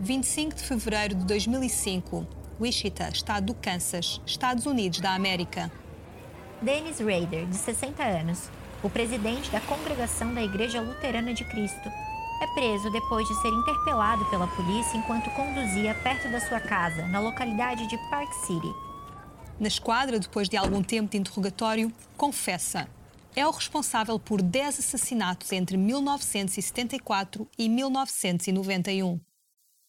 25 de fevereiro de 2005, Wichita, estado do Kansas, Estados Unidos da América. Dennis Rader, de 60 anos, o presidente da congregação da Igreja Luterana de Cristo, é preso depois de ser interpelado pela polícia enquanto conduzia perto da sua casa, na localidade de Park City. Na esquadra, depois de algum tempo de interrogatório, confessa. É o responsável por 10 assassinatos entre 1974 e 1991.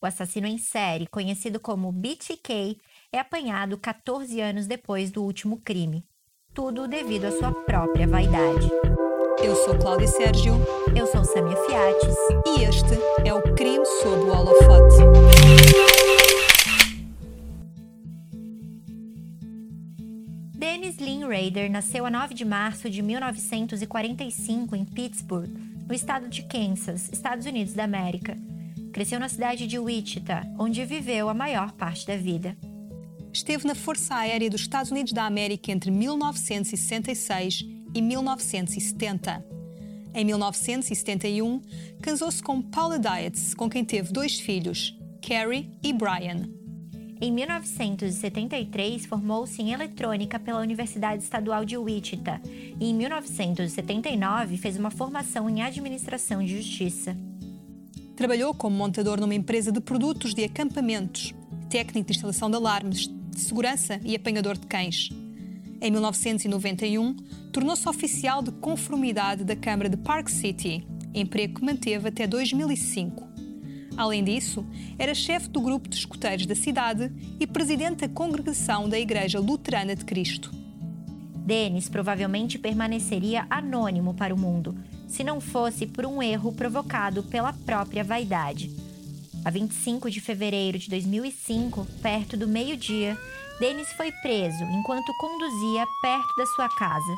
O assassino em série, conhecido como BTK, é apanhado 14 anos depois do último crime. Tudo devido à sua própria vaidade. Eu sou Cláudia Sérgio. Eu sou Samia Fiates. E este é o Crime sob o Holofote. Dennis Lynn Rader nasceu a 9 de março de 1945 em Pittsburgh, no estado de Kansas, Estados Unidos da América. Cresceu na cidade de Wichita, onde viveu a maior parte da vida. Esteve na Força Aérea dos Estados Unidos da América entre 1966 e 1970. Em 1971, casou-se com Paula Dietz, com quem teve dois filhos, Carrie e Brian. Em 1973, formou-se em eletrônica pela Universidade Estadual de Wichita e, em 1979, fez uma formação em administração de justiça. Trabalhou como montador numa empresa de produtos de acampamentos, técnico de instalação de alarmes, de segurança e apanhador de cães. Em 1991, tornou-se oficial de conformidade da Câmara de Park City, emprego que manteve até 2005. Além disso, era chefe do grupo de escuteiros da cidade e presidente da congregação da Igreja Luterana de Cristo. Denis provavelmente permaneceria anônimo para o mundo, se não fosse por um erro provocado pela própria vaidade. A 25 de fevereiro de 2005, perto do meio-dia, Denis foi preso enquanto conduzia perto da sua casa.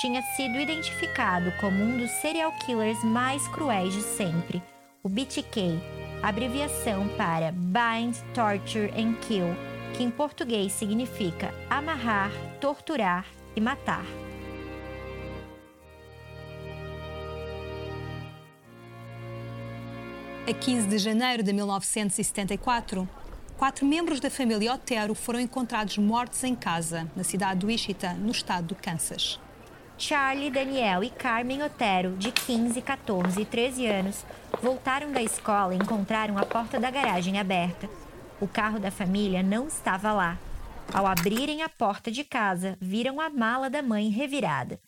Tinha sido identificado como um dos serial killers mais cruéis de sempre, o BTK, abreviação para Bind, Torture and Kill, que em português significa amarrar, torturar e matar. A 15 de janeiro de 1974, quatro membros da família Otero foram encontrados mortos em casa, na cidade de Wichita, no estado do Kansas. Charlie, Daniel e Carmen Otero, de 15, 14 e 13 anos, voltaram da escola e encontraram a porta da garagem aberta. O carro da família não estava lá. Ao abrirem a porta de casa, viram a mala da mãe revirada.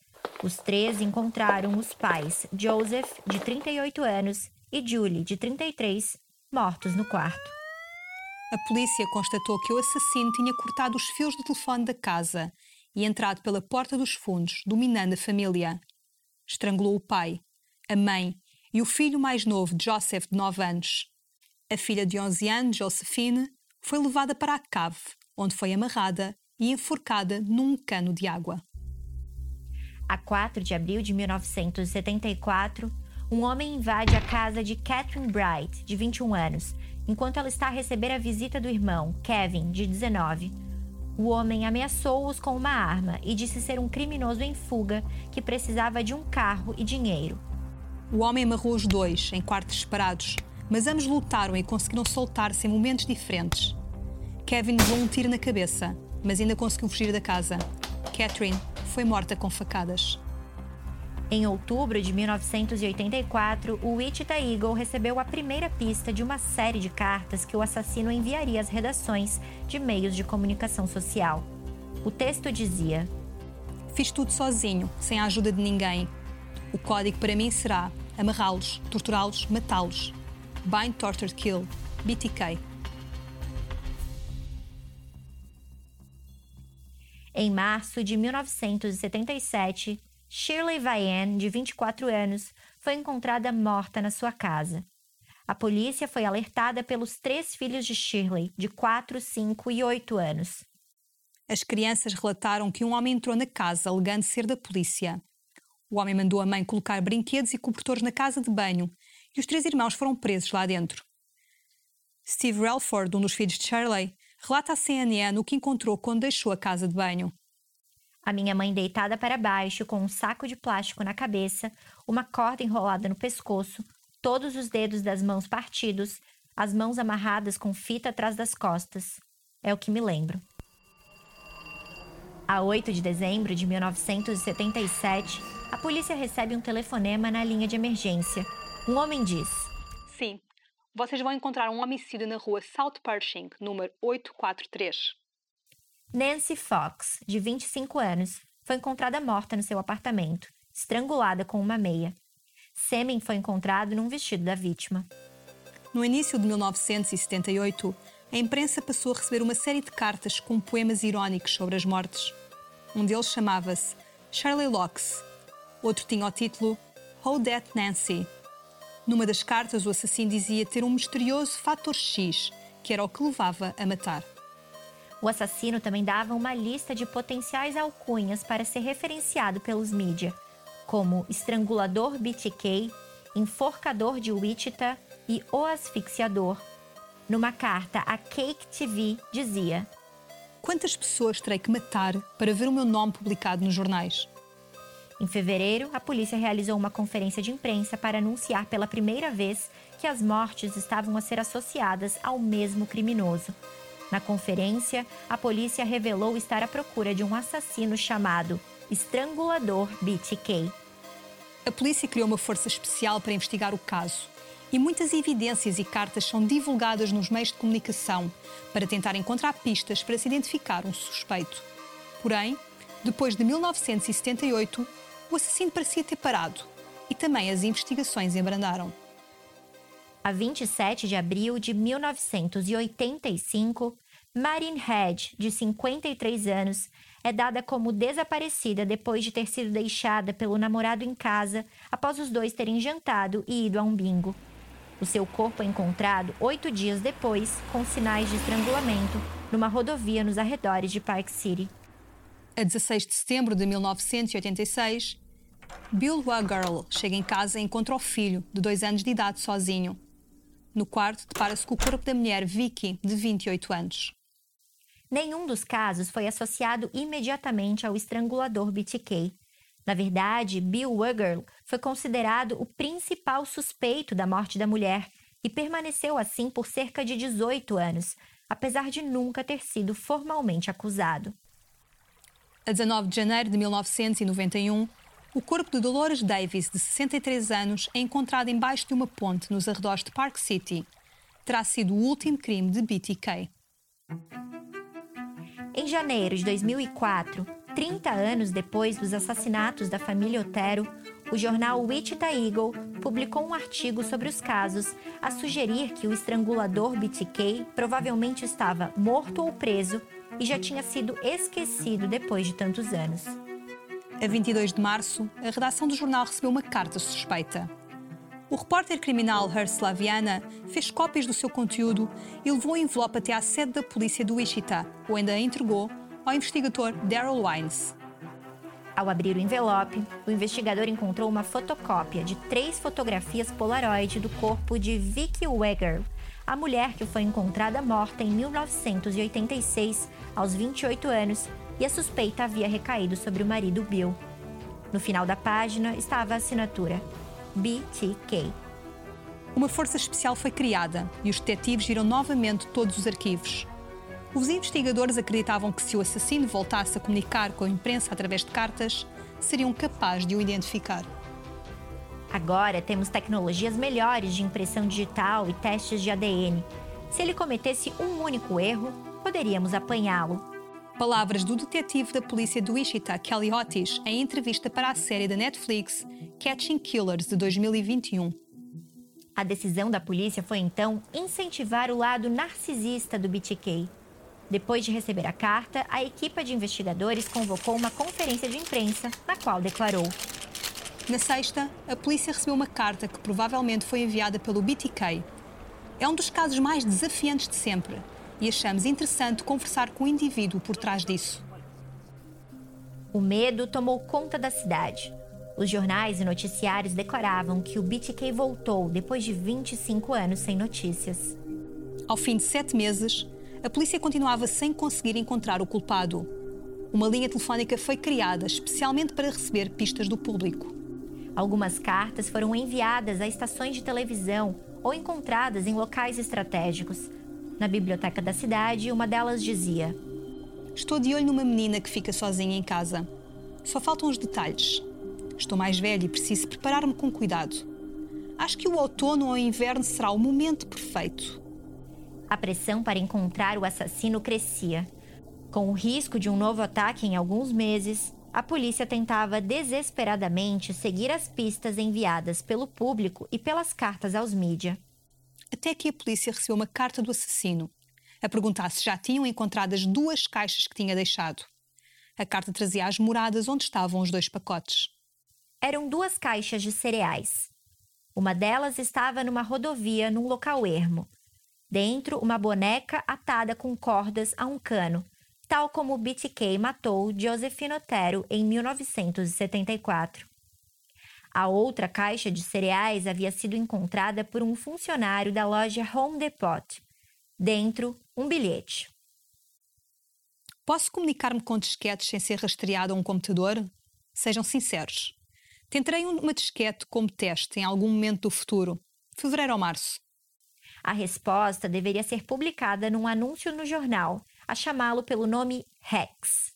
Os três encontraram os pais, Joseph, de 38 anos, e Julie, de 33, mortos no quarto. A polícia constatou que o assassino tinha cortado os fios do telefone da casa e entrado pela porta dos fundos, dominando a família. Estrangulou o pai, a mãe e o filho mais novo, Joseph, de 9 anos. A filha de 11 anos, Josephine, foi levada para a cave, onde foi amarrada e enforcada num cano de água. A 4 de abril de 1974, um homem invade a casa de Catherine Bright, de 21 anos, enquanto ela está a receber a visita do irmão, Kevin, de 19. O homem ameaçou-os com uma arma e disse ser um criminoso em fuga que precisava de um carro e dinheiro. O homem amarrou os dois em quartos separados, mas ambos lutaram e conseguiram soltar-se em momentos diferentes. Kevin levou um tiro na cabeça, mas ainda conseguiu fugir da casa. Catherine foi morta com facadas. Em outubro de 1984, o Wichita Eagle recebeu a primeira pista de uma série de cartas que o assassino enviaria às redações de meios de comunicação social. O texto dizia: Fiz tudo sozinho, sem a ajuda de ninguém. O código para mim será amarrá-los, torturá-los, matá-los. Bind, Tortured, Kill. BTK. Em março de 1977, Shirley Vian, de 24 anos, foi encontrada morta na sua casa. A polícia foi alertada pelos três filhos de Shirley, de 4, 5 e 8 anos. As crianças relataram que um homem entrou na casa alegando ser da polícia. O homem mandou a mãe colocar brinquedos e cobertores na casa de banho e os três irmãos foram presos lá dentro. Steve Relford, um dos filhos de Shirley, relata à CNN o que encontrou quando deixou a casa de banho. A minha mãe deitada para baixo, com um saco de plástico na cabeça, uma corda enrolada no pescoço, todos os dedos das mãos partidos, as mãos amarradas com fita atrás das costas. É o que me lembro. A 8 de dezembro de 1977, a polícia recebe um telefonema na linha de emergência. Um homem diz: Sim, vocês vão encontrar um homicídio na rua South Pershing, número 843. Nancy Fox, de 25 anos, foi encontrada morta no seu apartamento, estrangulada com uma meia. Sêmen foi encontrado num vestido da vítima. No início de 1978, a imprensa passou a receber uma série de cartas com poemas irónicos sobre as mortes. Um deles chamava-se Shirley Locks, outro tinha o título How That Nancy. Numa das cartas, o assassino dizia ter um misterioso fator X, que era o que levava a matar. O assassino também dava uma lista de potenciais alcunhas para ser referenciado pelos mídia, como estrangulador BTK, enforcador de Wichita e o asfixiador. Numa carta a Cake TV dizia: Quantas pessoas terei que matar para ver o meu nome publicado nos jornais? Em fevereiro, a polícia realizou uma conferência de imprensa para anunciar pela primeira vez que as mortes estavam a ser associadas ao mesmo criminoso. Na conferência, a polícia revelou estar à procura de um assassino chamado Estrangulador BTK. A polícia criou uma força especial para investigar o caso e muitas evidências e cartas são divulgadas nos meios de comunicação para tentar encontrar pistas para se identificar um suspeito. Porém, depois de 1978, o assassino parecia ter parado e também as investigações embrandaram. A 27 de abril de 1985, Marin Head, de 53 anos, é dada como desaparecida depois de ter sido deixada pelo namorado em casa após os dois terem jantado e ido a um bingo. O seu corpo é encontrado oito dias depois, com sinais de estrangulamento, numa rodovia nos arredores de Park City. A 16 de setembro de 1986, Bill Wagirl chega em casa e encontra o filho, de dois anos de idade, sozinho. No quarto, depara-se com o corpo da mulher Vicky, de 28 anos. Nenhum dos casos foi associado imediatamente ao estrangulador BTK. Na verdade, Bill Wagirl foi considerado o principal suspeito da morte da mulher e permaneceu assim por cerca de 18 anos, apesar de nunca ter sido formalmente acusado. A 19 de janeiro de 1991, o corpo de Dolores Davis, de 63 anos, é encontrado embaixo de uma ponte nos arredores de Park City. Terá sido o último crime de BTK. Em janeiro de 2004, 30 anos depois dos assassinatos da família Otero, o jornal Wichita Eagle publicou um artigo sobre os casos, a sugerir que o estrangulador BTK provavelmente estava morto ou preso e já tinha sido esquecido depois de tantos anos. A 22 de março, a redação do jornal recebeu uma carta suspeita. O repórter criminal Hearst Laviana fez cópias do seu conteúdo e levou o envelope até à sede da polícia do Wichita, onde a entregou ao investigador Daryl Wines. Ao abrir o envelope, o investigador encontrou uma fotocópia de três fotografias Polaroid do corpo de Vicky Weger, a mulher que foi encontrada morta em 1986, aos 28 anos, e a suspeita havia recaído sobre o marido Bill. No final da página estava a assinatura BTK. Uma força especial foi criada e os detetives viram novamente todos os arquivos. Os investigadores acreditavam que se o assassino voltasse a comunicar com a imprensa através de cartas, seriam capazes de o identificar. Agora temos tecnologias melhores de impressão digital e testes de ADN. Se ele cometesse um único erro, poderíamos apanhá-lo Palavras do detetive da polícia do Wichita, Kelly Otis, em entrevista para a série da Netflix Catching Killers de 2021. A decisão da polícia foi então incentivar o lado narcisista do BTK. Depois de receber a carta, a equipe de investigadores convocou uma conferência de imprensa, na qual declarou: Na sexta, a polícia recebeu uma carta que provavelmente foi enviada pelo BTK. É um dos casos mais desafiantes de sempre e achamos interessante conversar com o indivíduo por trás disso. O medo tomou conta da cidade. Os jornais e noticiários declaravam que o BTK voltou depois de 25 anos sem notícias. Ao fim de sete meses, a polícia continuava sem conseguir encontrar o culpado. Uma linha telefónica foi criada especialmente para receber pistas do público. Algumas cartas foram enviadas a estações de televisão ou encontradas em locais estratégicos. Na biblioteca da cidade, uma delas dizia: Estou de olho numa menina que fica sozinha em casa. Só faltam os detalhes. Estou mais velha e preciso preparar-me com cuidado. Acho que o outono ou inverno será o momento perfeito. A pressão para encontrar o assassino crescia. Com o risco de um novo ataque em alguns meses, a polícia tentava desesperadamente seguir as pistas enviadas pelo público e pelas cartas aos mídias. Até que a polícia recebeu uma carta do assassino, a perguntar se já tinham encontrado as duas caixas que tinha deixado. A carta trazia as moradas onde estavam os dois pacotes. Eram duas caixas de cereais. Uma delas estava numa rodovia num local ermo. Dentro, uma boneca atada com cordas a um cano, tal como BTK matou Josefino Otero em 1974. A outra caixa de cereais havia sido encontrada por um funcionário da loja Home Depot. Dentro, um bilhete. Posso comunicar-me com disquetes sem ser rastreado a um computador? Sejam sinceros. Tentarei uma disquete como teste em algum momento do futuro, fevereiro ou março. A resposta deveria ser publicada num anúncio no jornal a chamá-lo pelo nome Rex.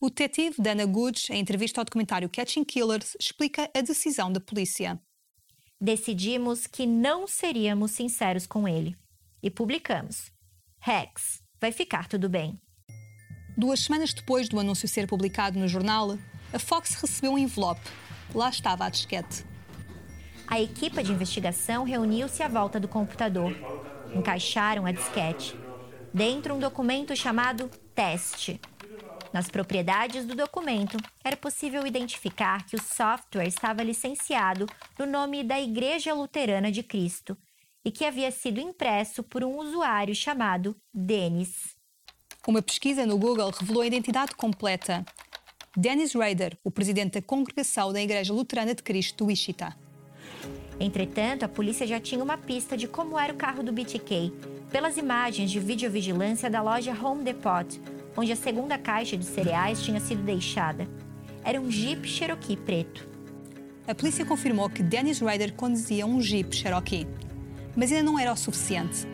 O detetive Dana Goods, em entrevista ao documentário Catching Killers, explica a decisão da polícia. Decidimos que não seríamos sinceros com ele e publicamos. Rex, vai ficar tudo bem. Duas semanas depois do anúncio ser publicado no jornal, a Fox recebeu um envelope. Lá estava a disquete. A equipa de investigação reuniu-se à volta do computador. Encaixaram a disquete dentro um documento chamado teste. Nas propriedades do documento, era possível identificar que o software estava licenciado no nome da Igreja Luterana de Cristo e que havia sido impresso por um usuário chamado Dennis. Uma pesquisa no Google revelou a identidade completa. Dennis Rader, o presidente da congregação da Igreja Luterana de Cristo do Wichita. Entretanto, a polícia já tinha uma pista de como era o carro do BTK, pelas imagens de videovigilância da loja Home Depot, onde a segunda caixa de cereais tinha sido deixada. Era um Jeep Cherokee preto. A polícia confirmou que Dennis Ryder conduzia um Jeep Cherokee, mas ainda não era o suficiente.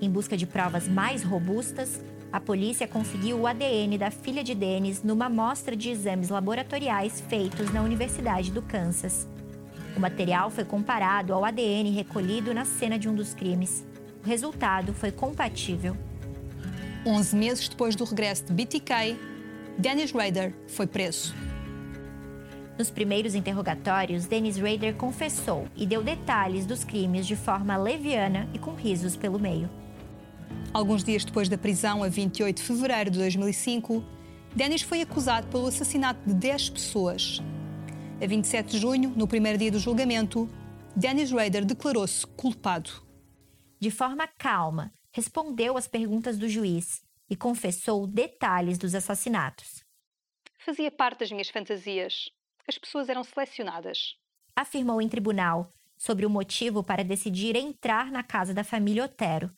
Em busca de provas mais robustas, a polícia conseguiu o ADN da filha de Dennis numa amostra de exames laboratoriais feitos na Universidade do Kansas. O material foi comparado ao ADN recolhido na cena de um dos crimes o resultado foi compatível. 11 meses depois do regresso de BTK, Dennis Rader foi preso. Nos primeiros interrogatórios, Dennis Rader confessou e deu detalhes dos crimes de forma leviana e com risos pelo meio. Alguns dias depois da prisão, a 28 de fevereiro de 2005, Dennis foi acusado pelo assassinato de 10 pessoas. A 27 de junho, no primeiro dia do julgamento, Dennis Rader declarou-se culpado de forma calma, respondeu às perguntas do juiz e confessou detalhes dos assassinatos. Fazia parte das minhas fantasias. As pessoas eram selecionadas. Afirmou em tribunal sobre o motivo para decidir entrar na casa da família Otero.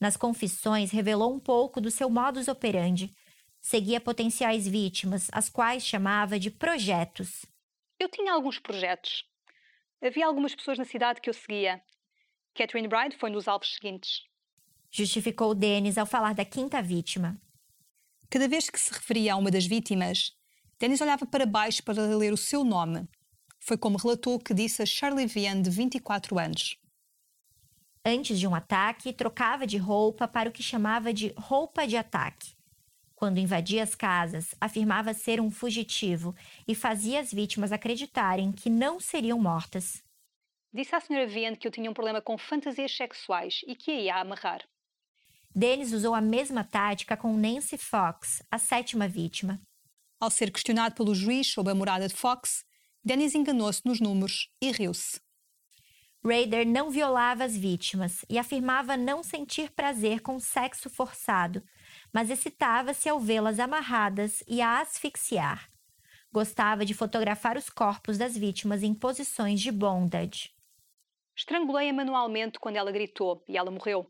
Nas confissões, revelou um pouco do seu modus operandi. Seguia potenciais vítimas, as quais chamava de projetos. Eu tinha alguns projetos. Havia algumas pessoas na cidade que eu seguia Catherine Bride foi nos alvos seguintes. Justificou Dennis ao falar da quinta vítima. Cada vez que se referia a uma das vítimas, Dennis olhava para baixo para ler o seu nome. Foi como relatou que disse a Charlie Vian, de 24 anos. Antes de um ataque, trocava de roupa para o que chamava de roupa de ataque. Quando invadia as casas, afirmava ser um fugitivo e fazia as vítimas acreditarem que não seriam mortas. Disse à Sra. Vian que eu tinha um problema com fantasias sexuais e que ia amarrar. Dennis usou a mesma tática com Nancy Fox, a sétima vítima. Ao ser questionado pelo juiz sobre a morada de Fox, Dennis enganou-se nos números e riu-se. Raider não violava as vítimas e afirmava não sentir prazer com sexo forçado, mas excitava-se ao vê-las amarradas e a asfixiar. Gostava de fotografar os corpos das vítimas em posições de bondage. Estrangulei-a manualmente quando ela gritou e ela morreu.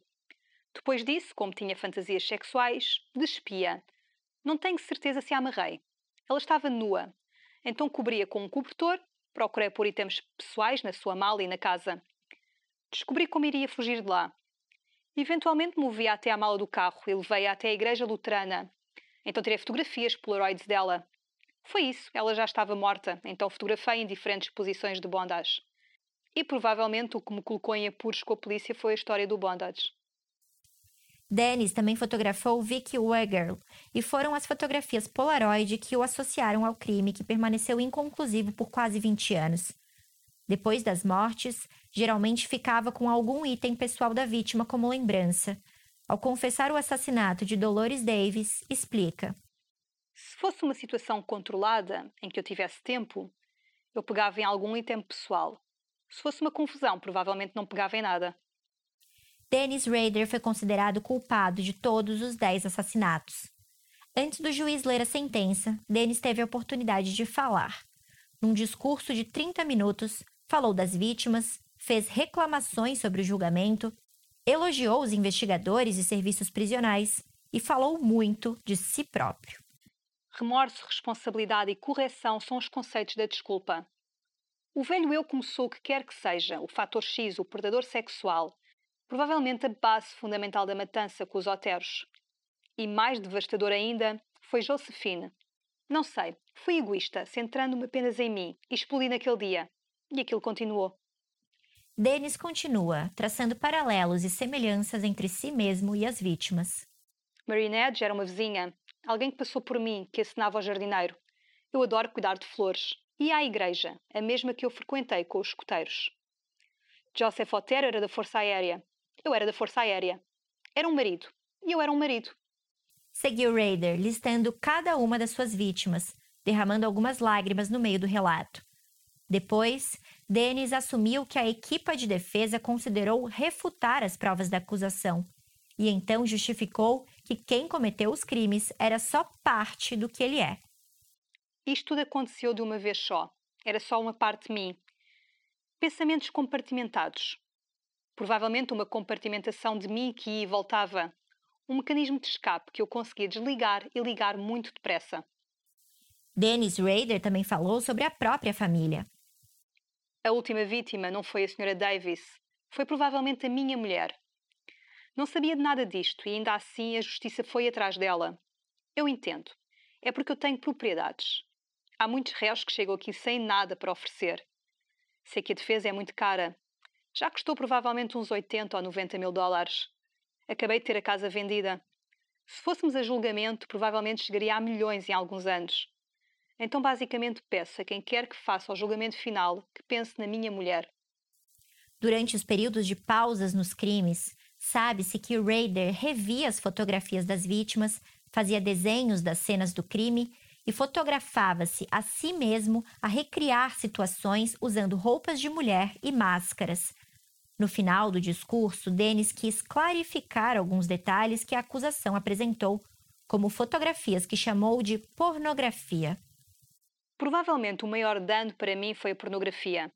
Depois disso, como tinha fantasias sexuais, despia. Não tenho certeza se a amarrei. Ela estava nua. Então cobria com um cobertor, procurei por itens pessoais na sua mala e na casa. Descobri como iria fugir de lá. Eventualmente movi-a até à mala do carro e levei-a até a igreja luterana. Então tirei fotografias polaroids dela. Foi isso, ela já estava morta, então fotografei em diferentes posições de bondage. E provavelmente o que me colocou em apuros com a polícia foi a história do bondage. Dennis também fotografou Vicky Wegerl e foram as fotografias Polaroid que o associaram ao crime que permaneceu inconclusivo por quase 20 anos. Depois das mortes, geralmente ficava com algum item pessoal da vítima como lembrança. Ao confessar o assassinato de Dolores Davis, explica: Se fosse uma situação controlada, em que eu tivesse tempo, eu pegava em algum item pessoal. Se fosse uma confusão, provavelmente não pegava em nada. Dennis Rader foi considerado culpado de todos os 10 assassinatos. Antes do juiz ler a sentença, Dennis teve a oportunidade de falar. Num discurso de 30 minutos, falou das vítimas, fez reclamações sobre o julgamento, elogiou os investigadores e serviços prisionais e falou muito de si próprio. Remorso, responsabilidade e correção são os conceitos da desculpa. O velho eu começou o que quer que seja, o fator X, o predador sexual, provavelmente a base fundamental da matança com os oteros. E mais devastador ainda foi Josephine. Não sei, fui egoísta, centrando-me apenas em mim e explodi naquele dia. E aquilo continuou. Dennis continua, traçando paralelos e semelhanças entre si mesmo e as vítimas. Marinette era uma vizinha, alguém que passou por mim, que assinava ao jardineiro. Eu adoro cuidar de flores. E à igreja, a mesma que eu frequentei com os escuteiros. Joseph Otero era da Força Aérea. Eu era da Força Aérea. Era um marido. E eu era um marido. Seguiu Raider, listando cada uma das suas vítimas, derramando algumas lágrimas no meio do relato. Depois, Denis assumiu que a equipa de defesa considerou refutar as provas da acusação e então justificou que quem cometeu os crimes era só parte do que ele é. Isto tudo aconteceu de uma vez só. Era só uma parte de mim. Pensamentos compartimentados. Provavelmente uma compartimentação de mim que ia e voltava. Um mecanismo de escape que eu conseguia desligar e ligar muito depressa. Dennis Rader também falou sobre a própria família. A última vítima não foi a Sra. Davis, foi provavelmente a minha mulher. Não sabia de nada disto e ainda assim a justiça foi atrás dela. Eu entendo. É porque eu tenho propriedades. Há muitos réus que chegam aqui sem nada para oferecer. Sei que a defesa é muito cara. Já custou provavelmente uns 80 ou 90 mil dólares. Acabei de ter a casa vendida. Se fôssemos a julgamento, provavelmente chegaria a milhões em alguns anos. Então, basicamente, peço a quem quer que faça o julgamento final que pense na minha mulher. Durante os períodos de pausas nos crimes, sabe-se que Raider revia as fotografias das vítimas, fazia desenhos das cenas do crime e fotografava-se a si mesmo a recriar situações usando roupas de mulher e máscaras. No final do discurso, Denis quis clarificar alguns detalhes que a acusação apresentou, como fotografias que chamou de pornografia. Provavelmente o maior dano para mim foi a pornografia.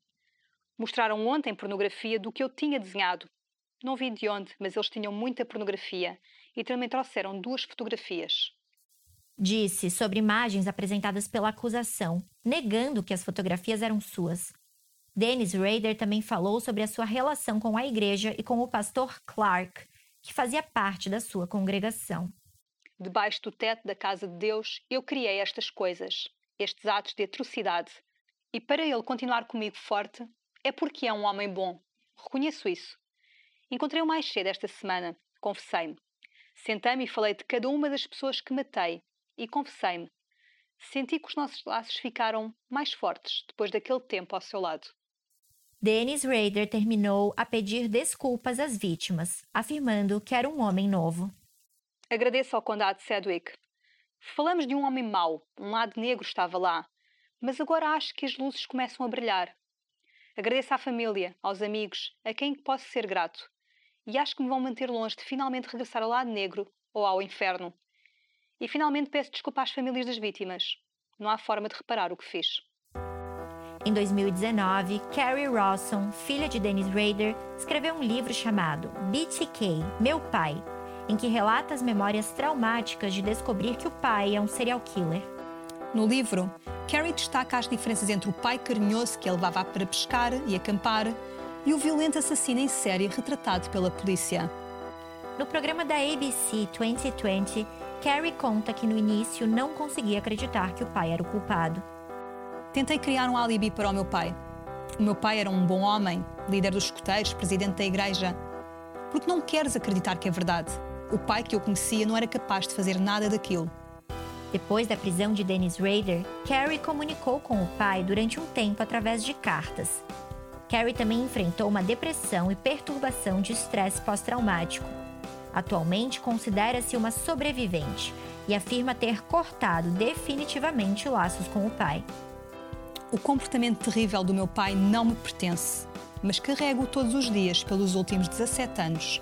Mostraram ontem pornografia do que eu tinha desenhado. Não vi de onde, mas eles tinham muita pornografia e também trouxeram duas fotografias. Disse sobre imagens apresentadas pela acusação, negando que as fotografias eram suas. Dennis Rader também falou sobre a sua relação com a igreja e com o pastor Clark, que fazia parte da sua congregação. Debaixo do teto da casa de Deus, eu criei estas coisas estes atos de atrocidade. E para ele continuar comigo forte, é porque é um homem bom. Reconheço isso. Encontrei-o mais cedo esta semana. Confessei-me. Sentei-me e falei de cada uma das pessoas que matei. E confessei-me. Senti que os nossos laços ficaram mais fortes depois daquele tempo ao seu lado. Dennis Rader terminou a pedir desculpas às vítimas, afirmando que era um homem novo. Agradeço ao condado Sedgwick Falamos de um homem mau, um lado negro estava lá, mas agora acho que as luzes começam a brilhar. Agradeço à família, aos amigos, a quem posso ser grato, e acho que me vão manter longe de finalmente regressar ao lado negro ou ao inferno. E finalmente peço desculpa às famílias das vítimas. Não há forma de reparar o que fiz. Em 2019, Carrie Rawson, filha de Dennis Rader, escreveu um livro chamado BTK, Meu Pai, em que relata as memórias traumáticas de descobrir que o pai é um serial killer. No livro, Carrie destaca as diferenças entre o pai carinhoso que a levava para pescar e acampar e o violento assassino em série retratado pela polícia. No programa da ABC 2020, Carrie conta que no início não conseguia acreditar que o pai era o culpado. Tentei criar um alibi para o meu pai. O meu pai era um bom homem, líder dos escuteiros, presidente da igreja. Porque não queres acreditar que é verdade. O pai que eu conhecia não era capaz de fazer nada daquilo. Depois da prisão de Dennis Rader, Carrie comunicou com o pai durante um tempo através de cartas. Carrie também enfrentou uma depressão e perturbação de estresse pós-traumático. Atualmente considera-se uma sobrevivente e afirma ter cortado definitivamente laços com o pai. O comportamento terrível do meu pai não me pertence, mas carrego-o todos os dias pelos últimos 17 anos.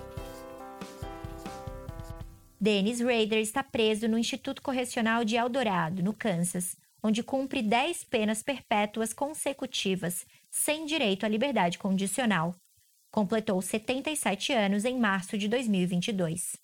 Dennis Rader está preso no Instituto Correcional de Eldorado, no Kansas, onde cumpre 10 penas perpétuas consecutivas, sem direito à liberdade condicional. Completou 77 anos em março de 2022.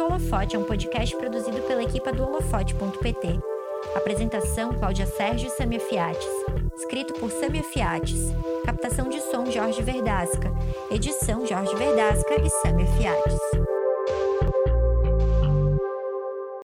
O Holofote é um podcast produzido pela equipa do holofote.pt. Apresentação: Cláudia Sérgio e Samia Fiates. Escrito por Samia Fiates. Captação de som: Jorge Verdasca. Edição: Jorge Verdasca e Samia Fiates.